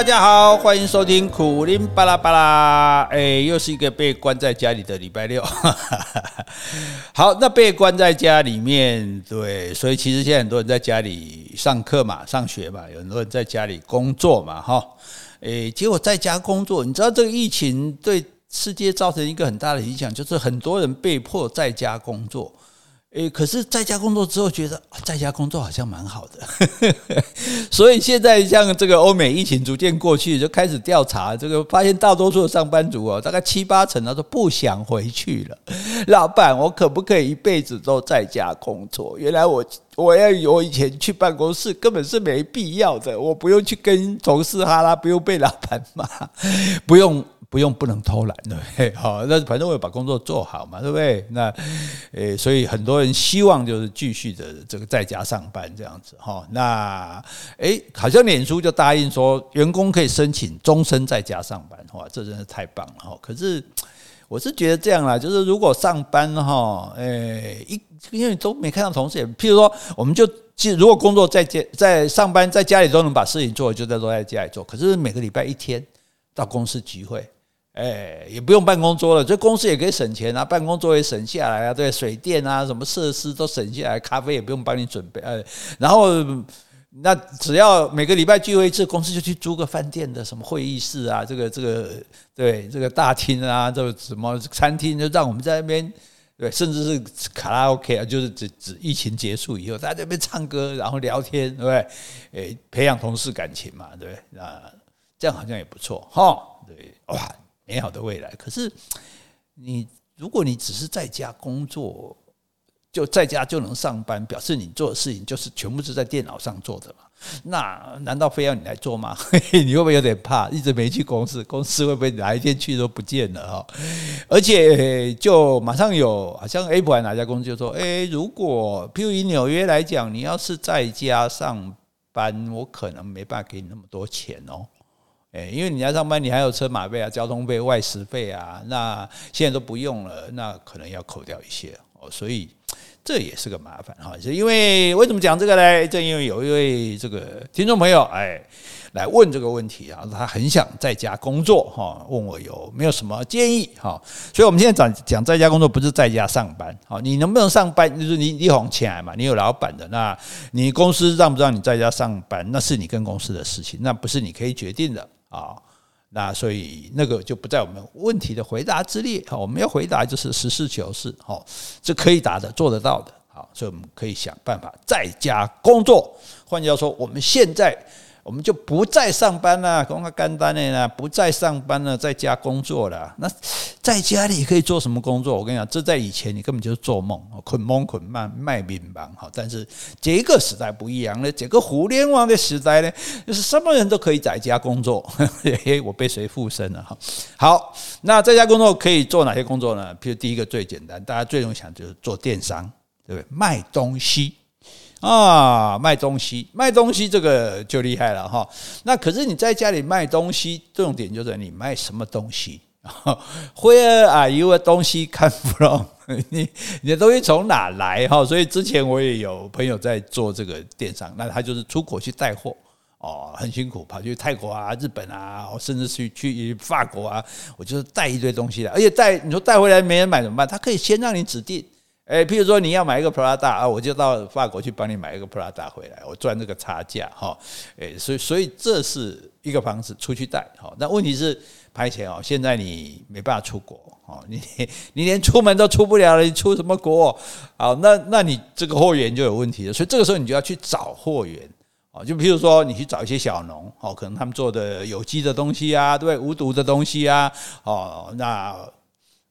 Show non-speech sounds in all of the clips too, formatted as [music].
大家好，欢迎收听苦林巴拉巴拉。哎，又是一个被关在家里的礼拜六。[laughs] 好，那被关在家里面，对，所以其实现在很多人在家里上课嘛，上学嘛，有很多人在家里工作嘛，哈。哎，结果在家工作，你知道这个疫情对世界造成一个很大的影响，就是很多人被迫在家工作。诶，可是在家工作之后，觉得在家工作好像蛮好的，[laughs] 所以现在像这个欧美疫情逐渐过去，就开始调查，这个发现大多数的上班族哦，大概七八成他都不想回去了。[laughs] 老板，我可不可以一辈子都在家工作？原来我我要我以前去办公室根本是没必要的，我不用去跟同事哈拉，不用被老板骂，不用。不用，不能偷懒，对不对？[laughs] 好，那反正我要把工作做好嘛，对不对？那，诶，所以很多人希望就是继续的这个在家上班这样子哈。那，诶，好像脸书就答应说，员工可以申请终身在家上班，哇，这真是太棒了哈。可是，我是觉得这样啦，就是如果上班哈，诶，一因为都没看到同事也，譬如说，我们就如果工作在家在上班，在家里都能把事情做，就在都在家里做。可是每个礼拜一天到公司聚会。哎，也不用办公桌了，这公司也可以省钱啊，办公桌也省下来啊，对，水电啊，什么设施都省下来，咖啡也不用帮你准备，哎，然后那只要每个礼拜聚会一次，公司就去租个饭店的什么会议室啊，这个这个对这个大厅啊，这个什么餐厅，就让我们在那边对，甚至是卡拉 OK 啊，就是指指疫情结束以后，在那边唱歌，然后聊天，对不对？哎，培养同事感情嘛，对不对？啊，这样好像也不错哈，对，哇。美好的未来，可是你如果你只是在家工作，就在家就能上班，表示你做的事情就是全部是在电脑上做的嘛？那难道非要你来做吗？[laughs] 你会不会有点怕？一直没去公司，公司会不会哪一天去都不见了哈？而且就马上有，好像 Apple 哪家公司就说：“诶，如果譬如以纽约来讲，你要是在家上班，我可能没办法给你那么多钱哦。”诶，因为你要上班，你还有车马费啊、交通费、外食费啊，那现在都不用了，那可能要扣掉一些哦，所以这也是个麻烦哈。是因为为什么讲这个呢？正因为有一位这个听众朋友哎来问这个问题啊，他很想在家工作哈，问我有没有什么建议哈。所以我们现在讲讲在家工作，不是在家上班好，你能不能上班？就是你你红起来嘛，你有老板的，那你公司让不让你在家上班，那是你跟公司的事情，那不是你可以决定的。啊，那所以那个就不在我们问题的回答之列。我们要回答就是实事求是，好，这可以答的，做得到的。好，所以我们可以想办法在家工作。换句话说，我们现在。我们就不再上班了，公开干单的呢，不再上班了，在家工作了。那在家里可以做什么工作？我跟你讲，这在以前你根本就是做梦，捆梦捆卖卖命忙哈。但是这个时代不一样了，这个互联网的时代呢，就是什么人都可以在家工作。[laughs] 嘿，我被谁附身了哈？好，那在家工作可以做哪些工作呢？譬如第一个最简单，大家最容易想就是做电商，对不对？卖东西。啊，卖东西，卖东西这个就厉害了哈。那可是你在家里卖东西，重点就是你卖什么东西？Where are you 的东西 come from？[laughs] 你你的东西从哪来哈？所以之前我也有朋友在做这个电商，那他就是出国去带货哦，很辛苦，跑去泰国啊、日本啊，甚至去去法国啊，我就是带一堆东西来，而且带你说带回来没人买怎么办？他可以先让你指定。诶，譬如说你要买一个 Prada 啊，我就到法国去帮你买一个 Prada 回来，我赚这个差价哈。诶，所以所以这是一个方式出去带哈。那问题是拍钱哦，现在你没办法出国哦，你 [laughs] 你连出门都出不了了，你出什么国？好，那那你这个货源就有问题了。所以这个时候你就要去找货源哦，就譬如说你去找一些小农哦，可能他们做的有机的东西啊，对，无毒的东西啊，哦，那。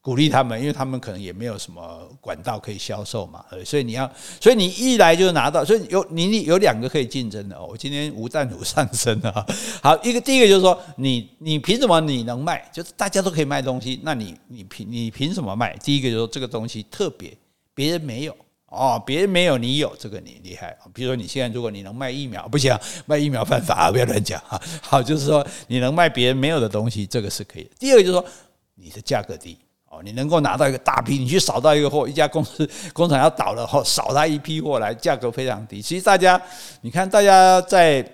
鼓励他们，因为他们可能也没有什么管道可以销售嘛，所以你要，所以你一来就拿到，所以有你有两个可以竞争的哦。我今天吴淡如上升了，[laughs] 好，一个第一个就是说，你你凭什么你能卖？就是大家都可以卖东西，那你你凭你凭什么卖？第一个就是说这个东西特别，别人没有哦，别人没有你有，这个你厉害。比如说你现在如果你能卖疫苗，不行，卖疫苗犯法，不要乱讲哈。[laughs] 好，就是说你能卖别人没有的东西，这个是可以。第二个就是说你的价格低。哦，你能够拿到一个大批，你去扫到一个货，一家公司工厂要倒了后，扫他一批货来，价格非常低。其实大家，你看大家在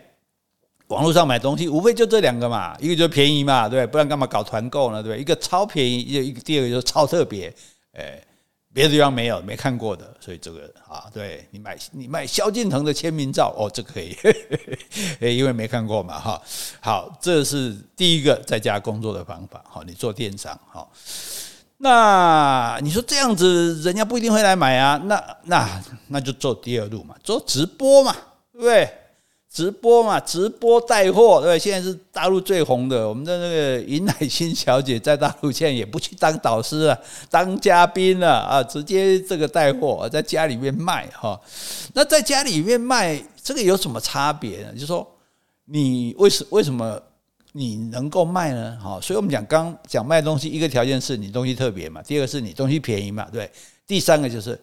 网络上买东西，无非就这两个嘛，一个就便宜嘛，对，不然干嘛搞团购呢？对，一个超便宜，一个第二个就是超特别，哎。别的地方没有，没看过的，所以这个啊，对你买你买萧敬腾的签名照哦，这个可以，[laughs] 因为没看过嘛，哈，好，这是第一个在家工作的方法，好，你做电商，好，那你说这样子，人家不一定会来买啊，那那那就做第二路嘛，做直播嘛，对不对？直播嘛，直播带货，对不对，现在是大陆最红的。我们的那个尹乃馨小姐在大陆现在也不去当导师了，当嘉宾了啊，直接这个带货，在家里面卖哈。那在家里面卖这个有什么差别呢？就是说你为什为什么你能够卖呢？好，所以我们讲刚讲卖东西，一个条件是你东西特别嘛，第二个是你东西便宜嘛，对，第三个就是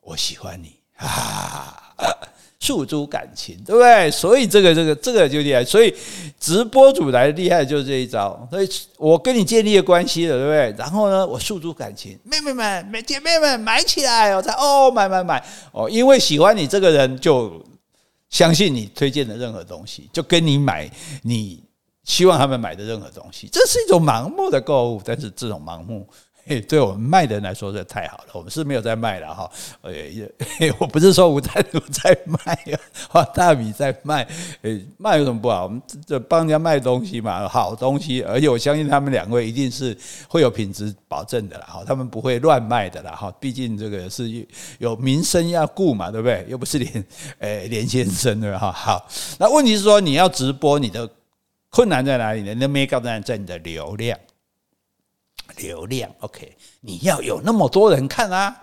我喜欢你啊。[laughs] 诉诸感情，对不对？所以这个、这个、这个就厉害。所以直播主来厉害就是这一招。所以我跟你建立了关系了，对不对？然后呢，我诉诸感情，妹妹们、姐妹们买起来，我才哦，买买买哦，因为喜欢你这个人，就相信你推荐的任何东西，就跟你买你希望他们买的任何东西。这是一种盲目的购物，但是这种盲目。[laughs] 嘿，对我们卖的人来说，这太好了。我们是没有在卖了哈。[laughs] 哎，我不是说吴淡如在卖啊，[laughs] 大米在卖。哎，卖有什么不好？我们这帮人家卖东西嘛，好东西。而且我相信他们两位一定是会有品质保证的啦。哈，他们不会乱卖的啦。哈，毕竟这个是有名声要顾嘛，对不对？又不是连诶连先生对吧？哈，好。那问题是说，你要直播，你的困难在哪里呢？那没告诉在在你的流量。流量，OK，你要有那么多人看啊！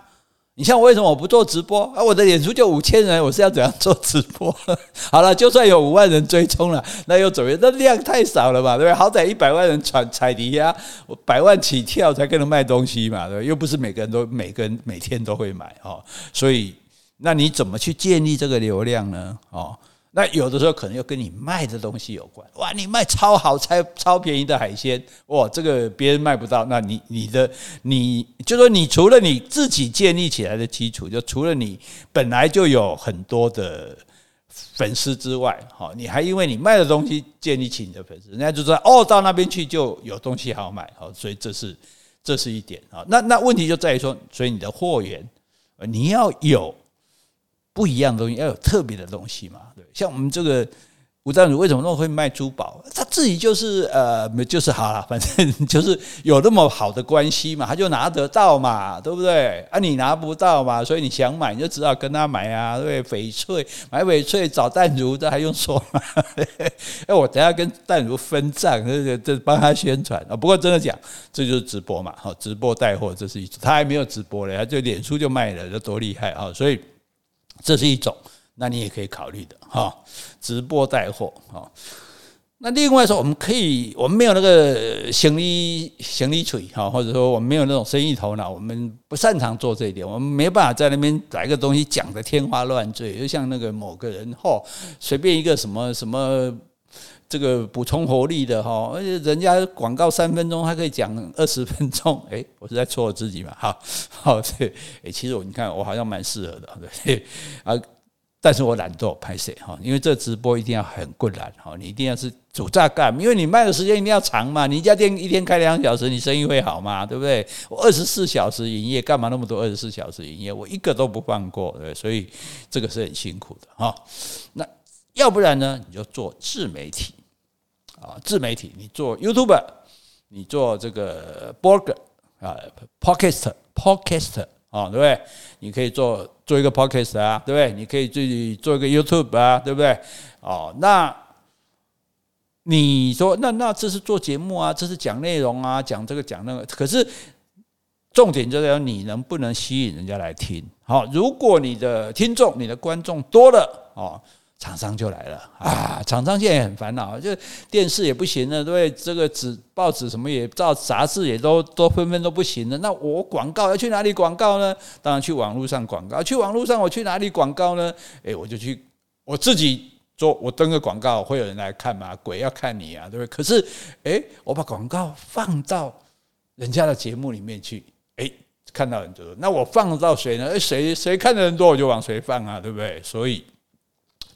你像为什么我不做直播啊？我的脸书就五千人，我是要怎样做直播？[laughs] 好了，就算有五万人追踪了，那又怎么样？那量太少了嘛，对不对？好歹一百万人踩踩底呀，我百万起跳才跟人卖东西嘛，对不对？又不是每个人都每个人每天都会买哦，所以那你怎么去建立这个流量呢？哦。那有的时候可能又跟你卖的东西有关，哇，你卖超好、超超便宜的海鲜，哇，这个别人卖不到，那你你的你就说你除了你自己建立起来的基础，就除了你本来就有很多的粉丝之外，哈，你还因为你卖的东西建立起你的粉丝，人家就说哦，到那边去就有东西好买，好，所以这是这是一点啊。那那问题就在于说，所以你的货源你要有。不一样的东西，要有特别的东西嘛？对，像我们这个吴淡如为什么那么会卖珠宝？他自己就是呃，就是好了，[laughs] 反正就是有那么好的关系嘛，他就拿得到嘛，对不对？啊，你拿不到嘛，所以你想买，你就只好跟他买啊，对？翡翠买翡翠找淡如，这还用说吗？[laughs] 哎，我等下跟淡如分账，这个这帮他宣传啊。不过真的讲，这就是直播嘛，好，直播带货，这是一种，他还没有直播嘞，他就脸书就卖了，这多厉害啊！所以。这是一种，那你也可以考虑的哈，直播带货哈。那另外说，我们可以，我们没有那个行李行李锤哈，或者说我们没有那种生意头脑，我们不擅长做这一点，我们没办法在那边把一个东西讲的天花乱坠，就像那个某个人哈，随便一个什么什么这个补充活力的哈，而且人家广告三分钟，他可以讲二十分钟，[laughs] 诶，我是在戳我自己嘛，哈好 [laughs] 对，诶，其实我你看我好像蛮适合的，对 [laughs] 啊。但是我懒惰拍摄哈，因为这直播一定要很困难哈，你一定要是主炸干，因为你卖的时间一定要长嘛，你一家店一天开两小时，你生意会好吗？对不对？我二十四小时营业，干嘛那么多二十四小时营业？我一个都不放过，对，所以这个是很辛苦的哈。那要不然呢？你就做自媒体啊，自媒体，你做 YouTube，你做这个 Blog 啊，Podcast，Podcast。啊，对不对？你可以做做一个 podcast 啊，对不对？你可以自己做一个 YouTube 啊，对不对？哦，那你说，那那这是做节目啊，这是讲内容啊，讲这个讲那个。可是重点就在于你能不能吸引人家来听。好，如果你的听众、你的观众多了，哦。厂商就来了啊！厂商现在也很烦恼，就电视也不行了，对，这个纸、报纸什么也照，杂志也都都纷纷都不行了。那我广告要去哪里广告呢？当然去网络上广告。去网络上我去哪里广告呢？诶，我就去我自己做，我登个广告，会有人来看吗？鬼要看你啊，对不对？可是诶，我把广告放到人家的节目里面去，诶，看到很多。那我放到谁呢？诶，谁谁看的人多，我就往谁放啊，对不对？所以。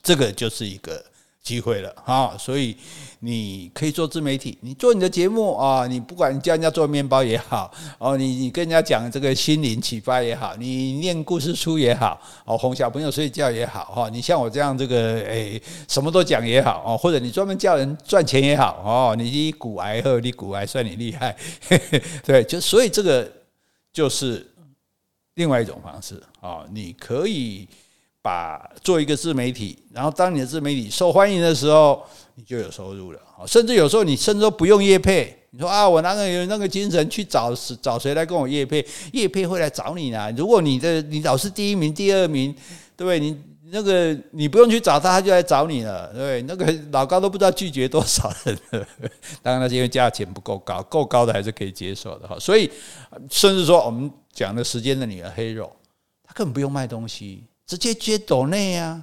这个就是一个机会了哈，所以你可以做自媒体，你做你的节目啊，你不管教人家做面包也好，哦，你你跟人家讲这个心灵启发也好，你念故事书也好，哦，哄小朋友睡觉也好，哈，你像我这样这个诶，什么都讲也好，哦，或者你专门教人赚钱也好，哦，你股癌和你骨癌算你厉害，[laughs] 对，就所以这个就是另外一种方式啊，你可以。把做一个自媒体，然后当你的自媒体受欢迎的时候，你就有收入了。甚至有时候你甚至都不用业配，你说啊，我那个有那个精神去找找谁来跟我业配？业配会来找你呢。如果你的你老是第一名、第二名，对不对？你那个你不用去找他，他就来找你了，对？那个老高都不知道拒绝多少人。当然那是因为价钱不够高，够高的还是可以接受的哈。所以甚至说我们讲的时间的女儿 Hero，他根本不用卖东西。直接接抖内呀，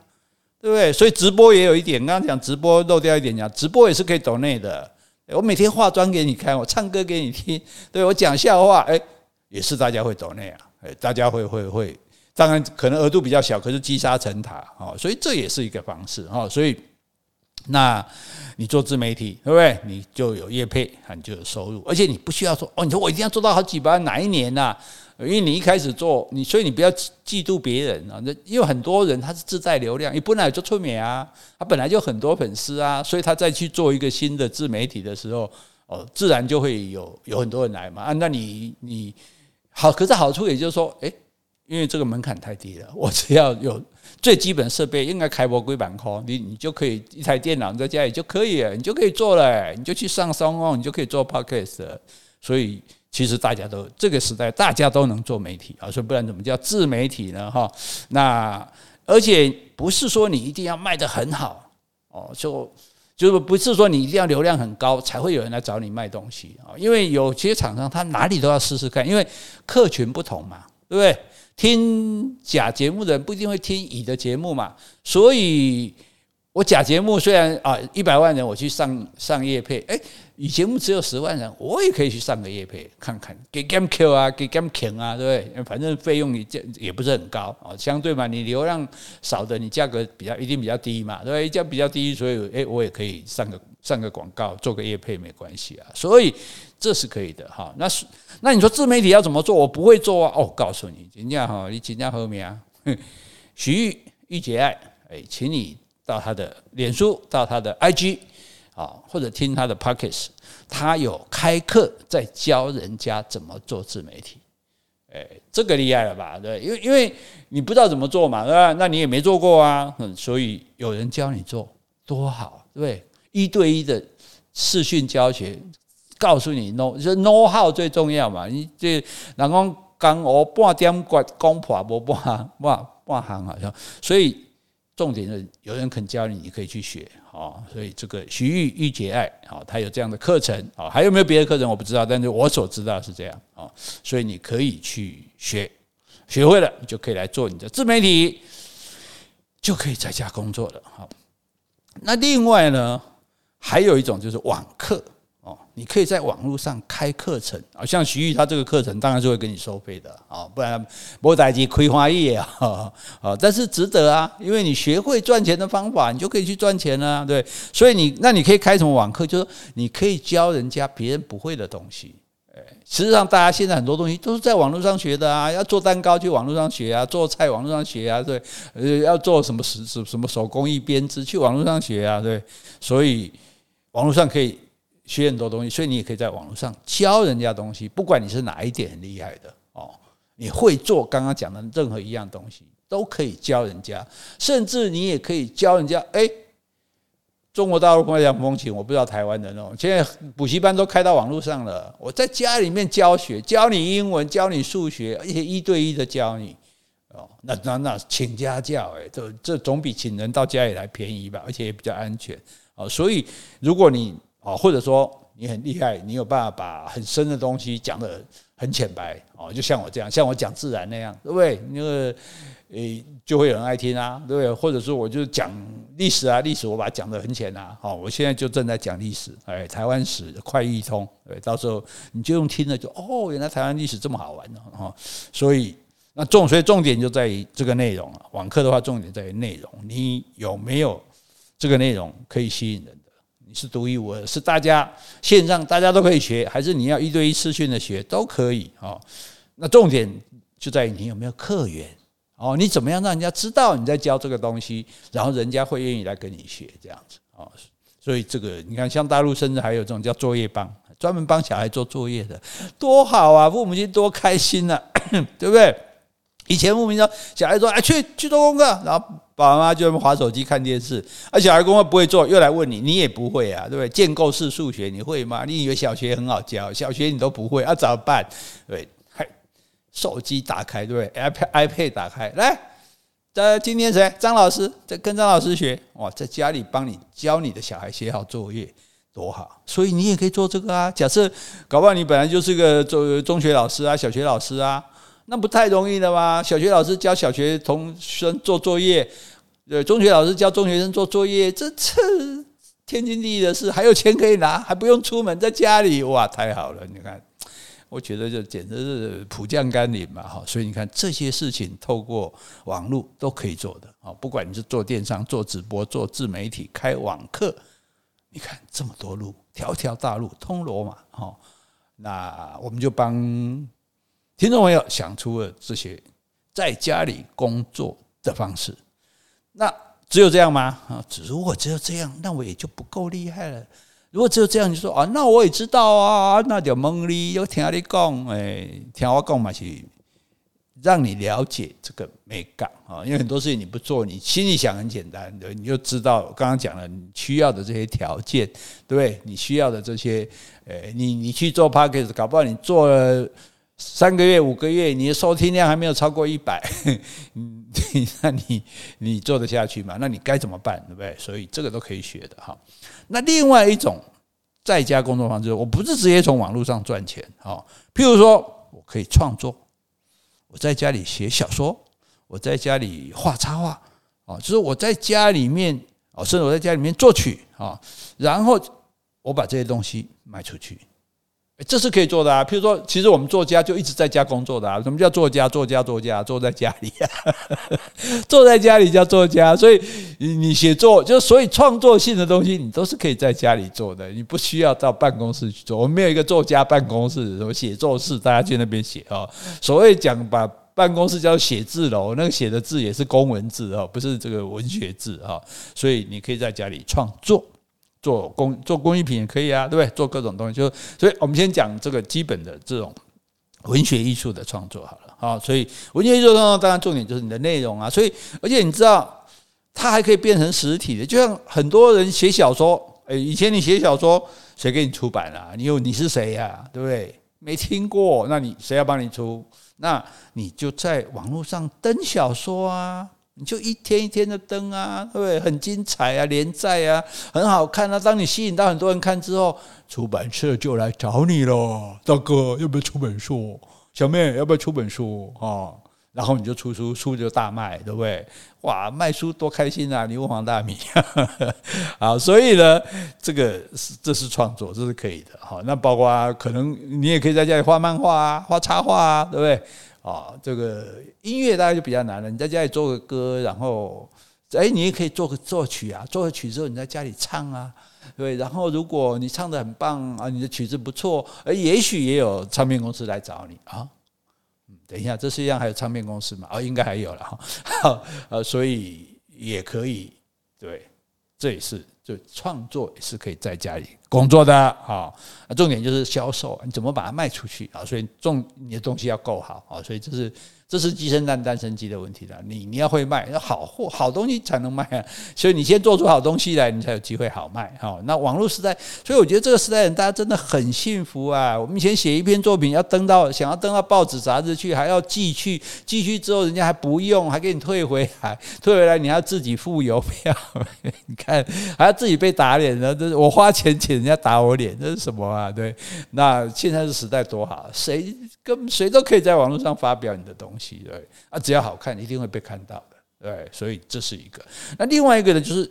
对不对？所以直播也有一点，刚刚讲直播漏掉一点讲，直播也是可以抖内的。我每天化妆给你看，我唱歌给你听，对我讲笑话，哎，也是大家会抖内啊，哎，大家会会会，当然可能额度比较小，可是积沙成塔啊，所以这也是一个方式啊。所以，那你做自媒体，对不对？你就有业配，你就有收入，而且你不需要说哦，你说我一定要做到好几百万，哪一年呐？因为你一开始做你，所以你不要嫉妒别人啊。那因为很多人他是自带流量，你本来就出名啊，他本来就很多粉丝啊，所以他再去做一个新的自媒体的时候，哦，自然就会有有很多人来嘛。啊，那你你好，可是好处也就是说，诶，因为这个门槛太低了，我只要有最基本设备，应该开播归板块，你你就可以一台电脑在家里就可以，你就可以做了，你就去上 SoundOn，你就可以做 Podcast，所以。其实大家都这个时代，大家都能做媒体啊，所以不然怎么叫自媒体呢？哈，那而且不是说你一定要卖得很好哦，就就是不是说你一定要流量很高才会有人来找你卖东西啊，因为有些厂商他哪里都要试试看，因为客群不同嘛，对不对？听假节目的人不一定会听乙的节目嘛，所以。我假节目虽然啊一百万人我去上上夜配，哎，乙节目只有十万人，我也可以去上个夜配看看，给 game Q 啊，给 game King 啊，对不对？反正费用也也不是很高啊，相对嘛，你流量少的，你价格比较一定比较低嘛，对不对？价比较低，所以哎，我也可以上个上个广告，做个夜配没关系啊，所以这是可以的哈。那是那你说自媒体要怎么做？我不会做啊。哦，告诉你，人家哈，你请教后面啊，[laughs] 徐玉玉姐爱，哎，请你。到他的脸书，到他的 IG 啊，或者听他的 Podcast，他有开课在教人家怎么做自媒体，哎，这个厉害了吧？对，因为因为你不知道怎么做嘛，对吧？那你也没做过啊，嗯，所以有人教你做多好，对不对？一对一的视讯教学，告诉你 know 就 know how 最重要嘛。你这人讲讲我半点讲讲破无半半半行好像，所以。重点是有人肯教你，你可以去学啊。所以这个徐玉玉姐爱啊，他有这样的课程啊。还有没有别的课程我不知道，但是我所知道是这样啊。所以你可以去学，学会了就可以来做你的自媒体，就可以在家工作了。好，那另外呢，还有一种就是网课。你可以在网络上开课程啊，像徐玉他这个课程当然是会给你收费的啊，不然莫代机亏花叶啊啊！但是值得啊，因为你学会赚钱的方法，你就可以去赚钱了，对。所以你那你可以开什么网课？就是你可以教人家别人不会的东西。哎，实际上大家现在很多东西都是在网络上学的啊，要做蛋糕去网络上学啊，做菜网络上学啊，对。呃，要做什么什什什么手工艺编织去网络上学啊，对。所以网络上可以。学很多东西，所以你也可以在网络上教人家东西。不管你是哪一点很厉害的哦，你会做刚刚讲的任何一样东西，都可以教人家。甚至你也可以教人家。哎，中国大陆会讲风情，我不知道台湾的那种。现在补习班都开到网络上了，我在家里面教学，教你英文，教你数学，而且一对一的教你。哦，那那那请家教，哎，这这总比请人到家里来便宜吧，而且也比较安全。哦，所以如果你哦，或者说你很厉害，你有办法把很深的东西讲得很浅白哦，就像我这样，像我讲自然那样，对不对？那个诶，就会有人爱听啊，对不对？或者说我就讲历史啊，历史我把它讲得很浅啊，好，我现在就正在讲历史，哎，台湾史快易通，对，到时候你就用听了就哦，原来台湾历史这么好玩的哈，所以那重，所以重点就在于这个内容啊，网课的话重点在于内容，你有没有？这个内容可以吸引人的，你是独一无二，是大家线上大家都可以学，还是你要一对一私讯的学都可以啊。那重点就在于你有没有客源哦，你怎么样让人家知道你在教这个东西，然后人家会愿意来跟你学这样子啊。所以这个你看，像大陆甚至还有这种叫作业帮，专门帮小孩做作业的，多好啊！父母亲多开心呐，[coughs] 对不对？以前父母说小孩说哎去去做功课，然后爸爸妈妈就划手机看电视，而小孩功课不会做，又来问你，你也不会啊，对不对？建构式数学你会吗？你以为小学很好教，小学你都不会，啊怎么办？对。手机打开，对不对？iPad iPad 打开，来，呃，今天谁？张老师在跟张老师学，哇，在家里帮你教你的小孩写好作业，多好！所以你也可以做这个啊。假设搞不好你本来就是个中中学老师啊，小学老师啊，那不太容易的吗？小学老师教小学同学生做作业，呃，中学老师教中学生做作业，这这天经地义的事，还有钱可以拿，还不用出门，在家里，哇，太好了！你看。我觉得这简直是普降甘霖嘛，哈！所以你看这些事情透过网络都可以做的啊，不管你是做电商、做直播、做自媒体、开网课，你看这么多路，条条大路通罗马，哈！那我们就帮听众朋友想出了这些在家里工作的方式。那只有这样吗？啊，如果只有这样，那我也就不够厉害了。如果只有这样，你说啊，那我也知道啊，那就蒙你，又听你讲，哎，听我讲嘛，是让你了解这个美感啊。因为很多事情你不做，你心里想很简单的，你就知道刚刚讲了你需要的这些条件，对不对？你需要的这些，诶，你你去做 p a c k a g e 搞不好你做了三个月、五个月，你的收听量还没有超过一百，[laughs] 嗯，那你你做得下去吗？那你该怎么办，对不对？所以这个都可以学的哈。那另外一种在家工作方式，我不是直接从网络上赚钱，哈，譬如说我可以创作，我在家里写小说，我在家里画插画，哦，就是我在家里面，哦，甚至我在家里面作曲，啊，然后我把这些东西卖出去。这是可以做的啊，譬如说，其实我们作家就一直在家工作的啊。什么叫作家？作家，作家，坐在家里啊，[laughs] 坐在家里叫作家。所以你写作，就所以创作性的东西，你都是可以在家里做的，你不需要到办公室去做。我们没有一个作家办公室，什么写作室，大家去那边写啊。所谓讲把办公室叫写字楼，那个写的字也是公文字啊，不是这个文学字啊。所以你可以在家里创作。做工做工艺品也可以啊，对不对？做各种东西，就所以我们先讲这个基本的这种文学艺术的创作好了。好，所以文学艺术创作当然重点就是你的内容啊。所以而且你知道，它还可以变成实体的，就像很多人写小说，诶，以前你写小说谁给你出版啊？你有你是谁呀？对不对？没听过，那你谁要帮你出？那你就在网络上登小说啊。你就一天一天的登啊，对不对？很精彩啊，连载啊，很好看啊。当你吸引到很多人看之后，出版社就来找你了。大哥，要不要出本书？小妹，要不要出本书啊？然后你就出书，书就大卖，对不对？哇，卖书多开心啊！你问黄大米。[laughs] 好，所以呢，这个是这是创作，这是可以的。好，那包括可能你也可以在家里画漫画啊，画插画啊，对不对？啊，这个音乐大概就比较难了。你在家里做个歌，然后，哎，你也可以做个作曲啊。做个曲之后，你在家里唱啊，对。然后，如果你唱的很棒啊，你的曲子不错，哎，也许也有唱片公司来找你啊。等一下，这世界上还有唱片公司吗？哦，应该还有了哈。呃，[laughs] 所以也可以，对，这也是。就创作是可以在家里工作的啊，重点就是销售，你怎么把它卖出去啊？所以重你的东西要够好啊，所以这是。这是鸡生蛋，蛋生鸡的问题了。你你要会卖，要好货、好东西才能卖啊。所以你先做出好东西来，你才有机会好卖。哈，那网络时代，所以我觉得这个时代人大家真的很幸福啊。我们以前写一篇作品要登到，想要登到报纸杂志去，还要寄去，寄去之后人家还不用，还给你退回来，退回来你还要自己付邮票。[laughs] 你看还要自己被打脸呢，这是我花钱请人家打我脸，这是什么啊？对，那现在这时代多好，谁跟谁都可以在网络上发表你的东。对啊，只要好看，一定会被看到的。对，所以这是一个。那另外一个呢，就是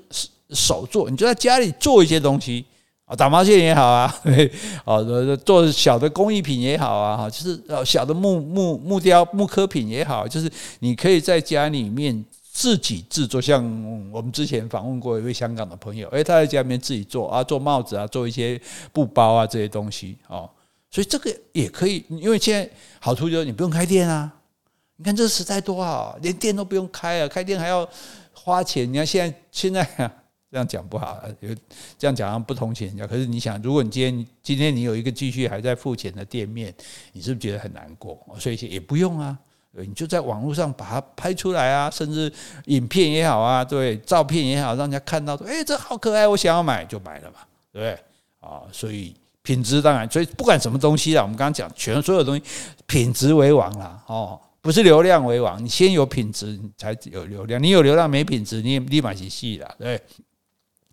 手做，你就在家里做一些东西啊，打毛线也好啊，[laughs] 啊，做小的工艺品也好啊，哈，就是呃小的木木木雕木刻品也好，就是你可以在家里面自己制作，像我们之前访问过一位香港的朋友，诶，他在家里面自己做啊，做帽子啊，做一些布包啊这些东西哦，所以这个也可以，因为现在好处就是你不用开店啊，你看这个时代多好，连店都不用开啊，开店还要花钱，你看现在现在啊。[laughs] 这样讲不好，有这样讲不同情人家。可是你想，如果你今天今天你有一个继续还在付钱的店面，你是不是觉得很难过？所以也不用啊，你就在网络上把它拍出来啊，甚至影片也好啊，对，照片也好，让人家看到说，哎，这好可爱，我想要买就买了嘛，对不对？啊，所以品质当然，所以不管什么东西啊，我们刚刚讲，全所有东西品质为王啦，哦，不是流量为王，你先有品质，你才有流量。你有流量没品质，你也立马去戏了，对。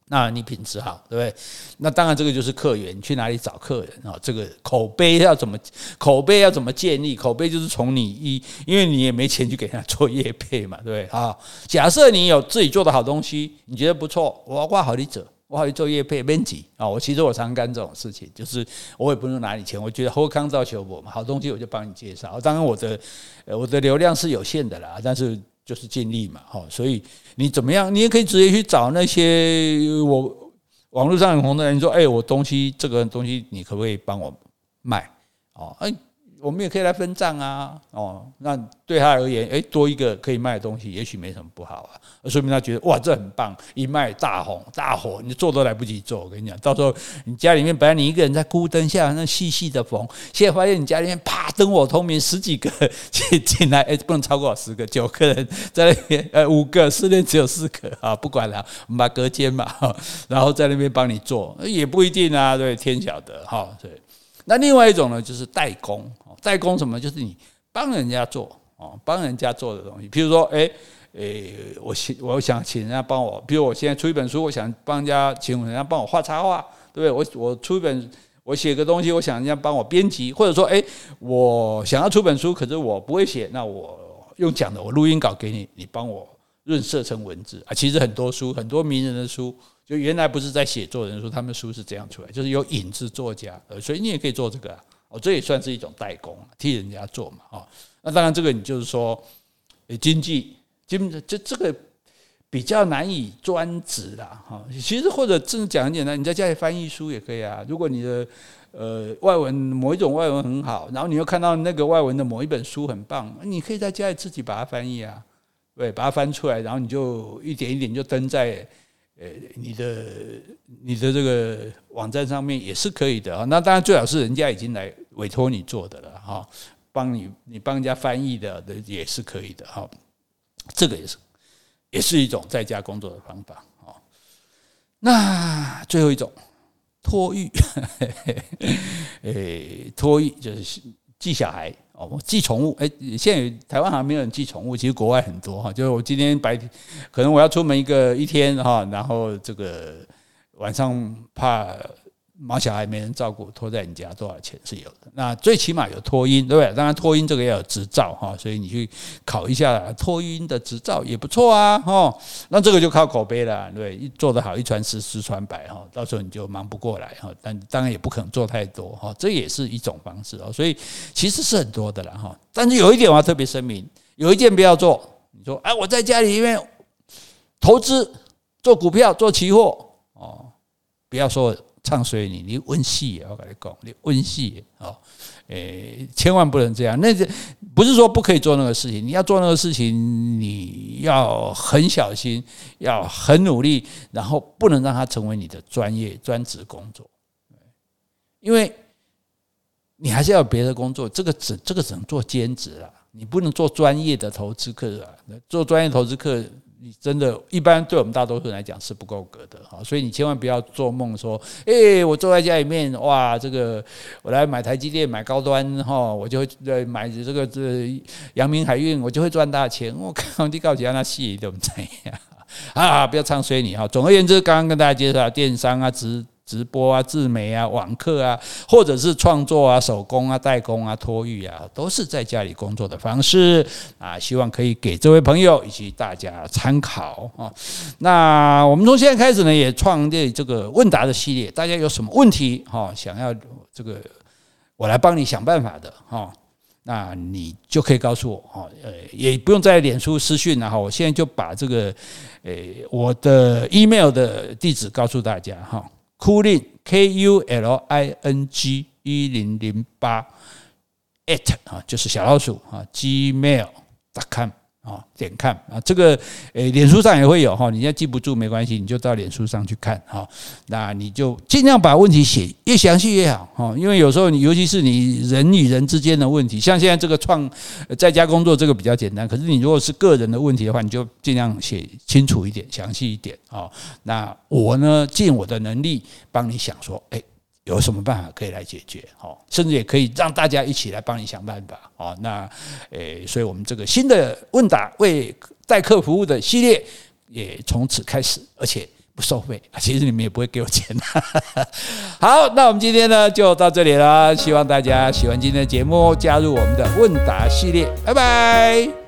那你品质好，对不对？那当然，这个就是客源，你去哪里找客人啊？这个口碑要怎么口碑要怎么建立？口碑就是从你一，因为你也没钱去给他做业配嘛，对不对？啊，假设你有自己做的好东西，你觉得不错，我要挂好你者，我好去做业配编辑啊。我其实我常干这种事情，就是我也不用拿你钱，我觉得后康照求我嘛，好东西我就帮你介绍。当然我的我的流量是有限的啦，但是。就是尽力嘛，哈，所以你怎么样，你也可以直接去找那些我网络上很红的人，说，哎，我东西这个东西，你可不可以帮我卖？哦，哎。我们也可以来分账啊，哦，那对他而言，诶，多一个可以卖的东西，也许没什么不好啊。说明他觉得哇，这很棒，一卖大红大火，你做都来不及做。我跟你讲，到时候你家里面本来你一个人在孤灯下那细细的缝，现在发现你家里面啪灯火通明，十几个进 [laughs] 进来，诶，不能超过十个，九个人在那边，[laughs] 呃，五个室内只有四个啊，不管了，我们把隔间嘛，然后在那边帮你做，也不一定啊，对，天晓得哈，对。那另外一种呢，就是代工。代工什么？就是你帮人家做哦，帮人家做的东西。譬如说，哎，诶，我请我想请人家帮我，比如我现在出一本书，我想帮人家请人家帮我画插画，对不对？我我出一本，我写个东西，我想人家帮我编辑，或者说，哎，我想要出本书，可是我不会写，那我用讲的，我录音稿给你，你帮我润色成文字啊。其实很多书，很多名人的书，就原来不是在写作人说他们书是这样出来，就是有影子作家，呃所以你也可以做这个啊。哦，这也算是一种代工，替人家做嘛，哦，那当然这个你就是说，经济经这这个比较难以专职啦，哈。其实或者真的讲很简单，你在家里翻译书也可以啊。如果你的呃外文某一种外文很好，然后你又看到那个外文的某一本书很棒，你可以在家里自己把它翻译啊，对，把它翻出来，然后你就一点一点就登在。呃，你的你的这个网站上面也是可以的啊。那当然最好是人家已经来委托你做的了哈，帮你你帮人家翻译的也是可以的哈。这个也是也是一种在家工作的方法啊。那最后一种托育，[laughs] 诶，托育就是寄小孩。哦，寄宠物，哎，现在台湾好像没有人寄宠物，其实国外很多哈。就是我今天白天，可能我要出门一个一天哈，然后这个晚上怕。毛小孩没人照顾，托在你家多少钱是有的？那最起码有托婴，对不对？当然托婴这个要有执照哈，所以你去考一下托婴的执照也不错啊哈。那这个就靠口碑了，对，做得好，一传十，十传百哈，到时候你就忙不过来哈。但当然也不可能做太多哈，这也是一种方式哦。所以其实是很多的了哈。但是有一点我要特别声明，有一件不要做。你说哎，我在家里面投资做股票做期货哦，不要说。唱衰你，你温戏，我跟你讲，你温戏哦，诶，千万不能这样。那这不是说不可以做那个事情，你要做那个事情，你要很小心，要很努力，然后不能让它成为你的专业专职工作，因为你还是要别的工作，这个只这个只能做兼职啊，你不能做专业的投资客啊，做专业投资客。你真的，一般对我们大多数人来讲是不够格的哈，所以你千万不要做梦说，诶，我坐在家里面，哇，这个我来买台积电买高端哈，我就会呃买这个这阳明海运，我就会赚大钱。我靠，你告诉他那戏都不怎样 [laughs] 啊！不要唱衰你哈。总而言之，刚刚跟大家介绍电商啊，直。直播啊、自媒啊、网课啊，或者是创作啊、手工啊、代工啊、托育啊，都是在家里工作的方式啊。希望可以给这位朋友以及大家参考啊。那我们从现在开始呢，也创立这个问答的系列。大家有什么问题哈，想要这个我来帮你想办法的哈。那你就可以告诉我哈，呃，也不用在脸书私讯了哈，我现在就把这个，呃，我的 email 的地址告诉大家哈 Cooling K U L I N G 一零零八 at 啊，就是小老鼠啊，gmail.com。啊，点看啊，这个诶，脸书上也会有哈，你现在记不住没关系，你就到脸书上去看哈。那你就尽量把问题写越详细越好哈，因为有时候你尤其是你人与人之间的问题，像现在这个创在家工作这个比较简单，可是你如果是个人的问题的话，你就尽量写清楚一点、详细一点啊。那我呢，尽我的能力帮你想说，诶。有什么办法可以来解决？好，甚至也可以让大家一起来帮你想办法。好，那诶，所以我们这个新的问答为代客服务的系列也从此开始，而且不收费。其实你们也不会给我钱。[laughs] 好，那我们今天呢就到这里了。希望大家喜欢今天的节目，加入我们的问答系列。拜拜。